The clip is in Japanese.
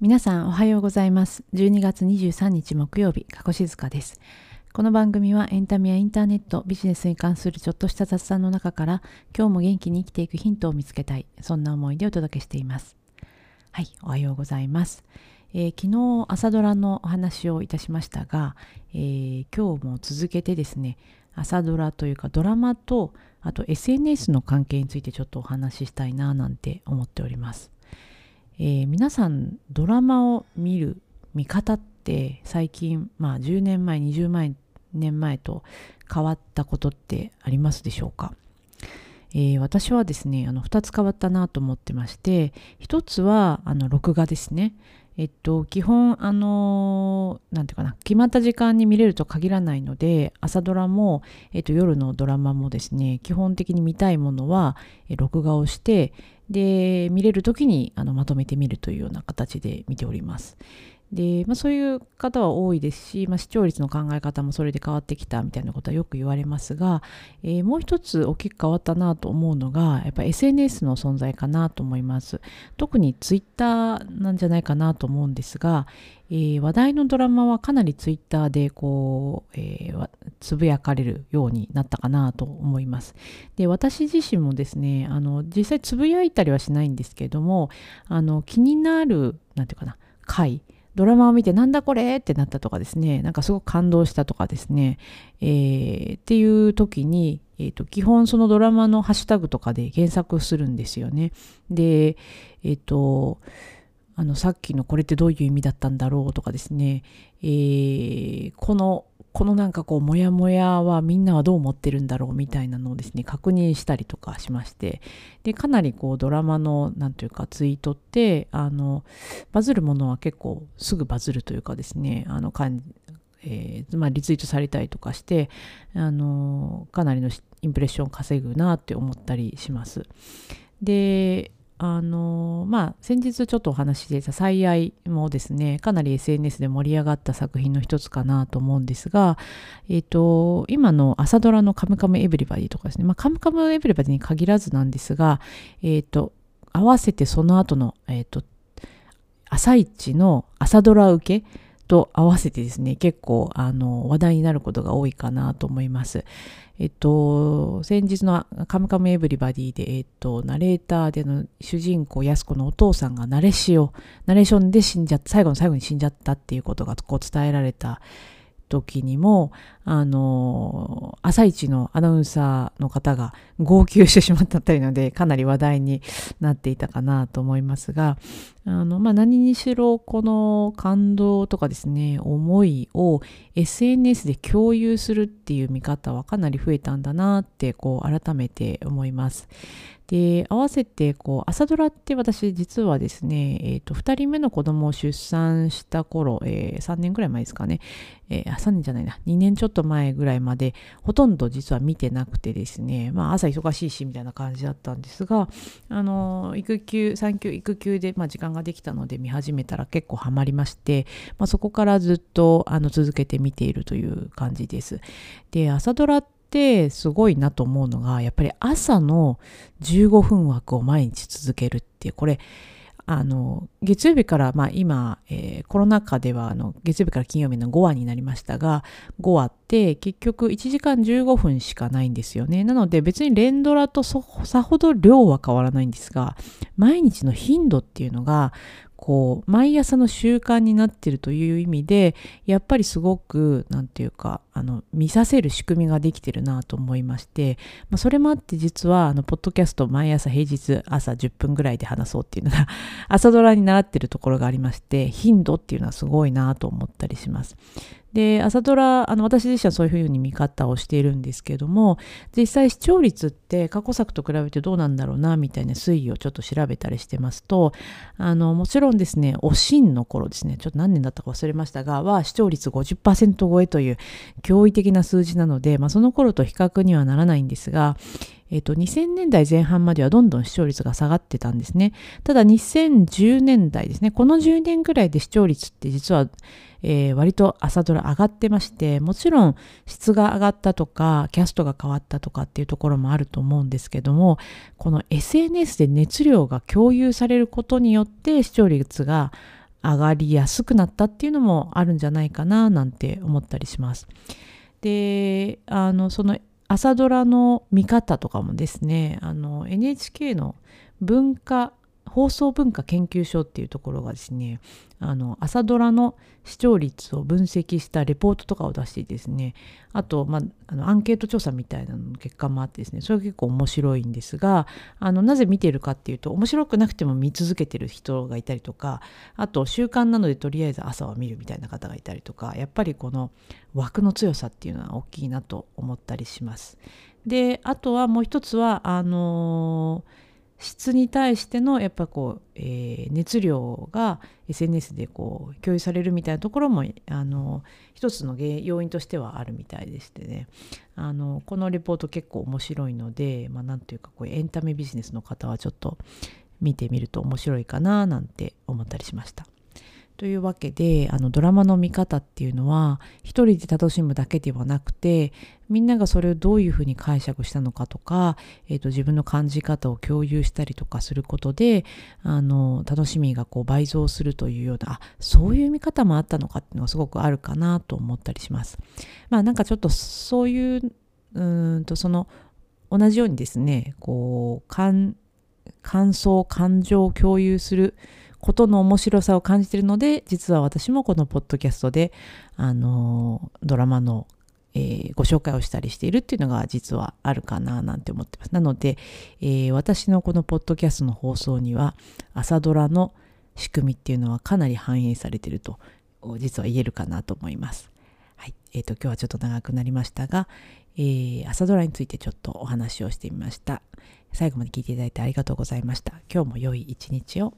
皆さんおはようございます。12月23日木曜日加古静香です。この番組はエンタメやインターネットビジネスに関するちょっとした雑談の中から今日も元気に生きていくヒントを見つけたいそんな思いでお届けしています。はいおはようございます。えー、昨日朝ドラのお話をいたしましたが、えー、今日も続けてですね朝ドラというかドラマとあと SNS の関係についてちょっとお話ししたいななんて思っております。えー、皆さんドラマを見る見方って最近まあ10年前20年前と変わったことってありますでしょうか、えー、私はですねあの2つ変わったなと思ってまして1つはあの録画ですね。えっと、基本、あのー、ていうかな、決まった時間に見れると限らないので、朝ドラも、えっと、夜のドラマもですね、基本的に見たいものは、え録画をして、で、見れる時にあのまとめてみるというような形で見ております。で、まあ、そういう方は多いですし、まあ、視聴率の考え方もそれで変わってきたみたいなことはよく言われますが、えー、もう一つ大きく変わったなと思うのがやっぱ SNS の存在かなと思います。特に Twitter なんじゃないかなと思うんですが、えー、話題のドラマはかなり Twitter でこう、えー、つぶやかれるようになったかなと思います。で私自身もですねあの実際つぶやいたりはしないんですけれどもあの気になるなんていうかな回ドラマを見てなんだこれってなったとかですね、なんかすごく感動したとかですね、えー、っていう時に、えーと、基本そのドラマのハッシュタグとかで検索するんですよね。で、えっ、ー、と、あのさっきのこれってどういう意味だったんだろうとかですね、えー、このこのなんかこうモヤモヤはみんなはどう思ってるんだろうみたいなのをですね確認したりとかしましてでかなりこうドラマのなんというかツイートってあのバズるものは結構すぐバズるというかですねあのかん、えーまあ、リツイートされたりとかしてあのかなりのインプレッションを稼ぐなって思ったりします。であのまあ先日ちょっとお話ししていた「最愛」もですねかなり SNS で盛り上がった作品の一つかなと思うんですが、え、ー、と今の朝ドラの「カムカムエヴリバディ」とかですね、まあ、カムカムエヴリバディに限らずなんですが、え、ー、と合わせてその後の、えっ、ー、と朝一の朝ドラ受けと合わせてですね、結構あの話題になることが多いかなと思います。えっと、先日のカムカムエヴリバディで、えっと、ナレーターでの主人公安子のお父さんがナレシオ、ナレーションで死んじゃった、最後の最後に死んじゃったっていうことがこう伝えられた時にも、あの、朝一のアナウンサーの方が号泣してしまったたりので、かなり話題になっていたかなと思いますが、あの、まあ、何にしろ、この感動とかですね、思いを SNS で共有するっていう見方はかなり増えたんだなって、こう、改めて思います。で、合わせて、こう、朝ドラって私実はですね、え、ー、と、2人目の子供を出産した頃、えー、3年くらい前ですかね、えー、3年じゃないな、2年ちょっと前ぐらいまで、ほとんど実は見てなくてですね、まあ、朝忙しいし、みたいな感じだったんですが、あの、育休、産休、育休で、まあ、時間ができたので見始めたら結構ハマりまして、まあ、そこからずっと、あの、続けて見ているという感じです。で、朝ドラって、てすごいなと思うのがやっぱり朝の15分枠を毎日続けるっていう。これあの月曜日から、まあ、今、えー、コロナ禍ではあの月曜日から金曜日の5話になりましたが5話って結局1時間15分しかないんですよね。なので別に連ドラとさほど量は変わらないんですが毎日の頻度っていうのがこう毎朝の習慣になってるという意味でやっぱりすごく何て言うかあの見させる仕組みができてるなと思いまして、まあ、それもあって実はあのポッドキャスト毎朝平日朝10分ぐらいで話そうっていうのが朝ドラに習ってるところがありまして頻度っていうのはすごいなと思ったりします。で、朝ドラ、あの、私自身はそういうふうに見方をしているんですけども、実際視聴率って過去作と比べてどうなんだろうな、みたいな推移をちょっと調べたりしてますと、あの、もちろんですね、おしんの頃ですね、ちょっと何年だったか忘れましたが、は視聴率50%超えという驚異的な数字なので、まあ、その頃と比較にはならないんですが、えっ、と、2000年代前半まではどんどん視聴率が下がってたんですね。ただ2010年代ですね、この10年ぐらいで視聴率って実は、えー、割と朝ドラ上がってまして、もちろん質が上がったとか、キャストが変わったとかっていうところもあると思うんですけども、この SNS で熱量が共有されることによって視聴率が上がりやすくなったっていうのもあるんじゃないかななんて思ったりします。であのその朝ドラの見方とかもですねあの NHK の文化放送文化研究所っていうところがですねあの朝ドラの視聴率を分析したレポートとかを出してですねあと、まあ、あのアンケート調査みたいなのの結果もあってですねそれが結構面白いんですがあのなぜ見てるかっていうと面白くなくても見続けてる人がいたりとかあと習慣なのでとりあえず朝は見るみたいな方がいたりとかやっぱりこの枠の強さっていうのは大きいなと思ったりします。であとはもう一つはあのー質に対してのやっぱこう、えー、熱量が SNS でこう共有されるみたいなところもあの一つの要因としてはあるみたいでしてねあのこのレポート結構面白いので、まあ、なんというかこうエンタメビジネスの方はちょっと見てみると面白いかななんて思ったりしました。というわけであのドラマの見方っていうのは一人で楽しむだけではなくてみんながそれをどういうふうに解釈したのかとか、えーと、自分の感じ方を共有したりとかすることであの楽しみがこう倍増するというようなあそういう見方もあったのかっていうのがすごくあるかなと思ったりします。まあなんかちょっとそういううんとその同じようにですねこう感想感情を共有することの面白さを感じているので、実は私もこのポッドキャストで、あの、ドラマの、えー、ご紹介をしたりしているっていうのが実はあるかななんて思ってます。なので、えー、私のこのポッドキャストの放送には、朝ドラの仕組みっていうのはかなり反映されていると、実は言えるかなと思います。はい。えっ、ー、と、今日はちょっと長くなりましたが、えー、朝ドラについてちょっとお話をしてみました。最後まで聞いていただいてありがとうございました。今日も良い一日を。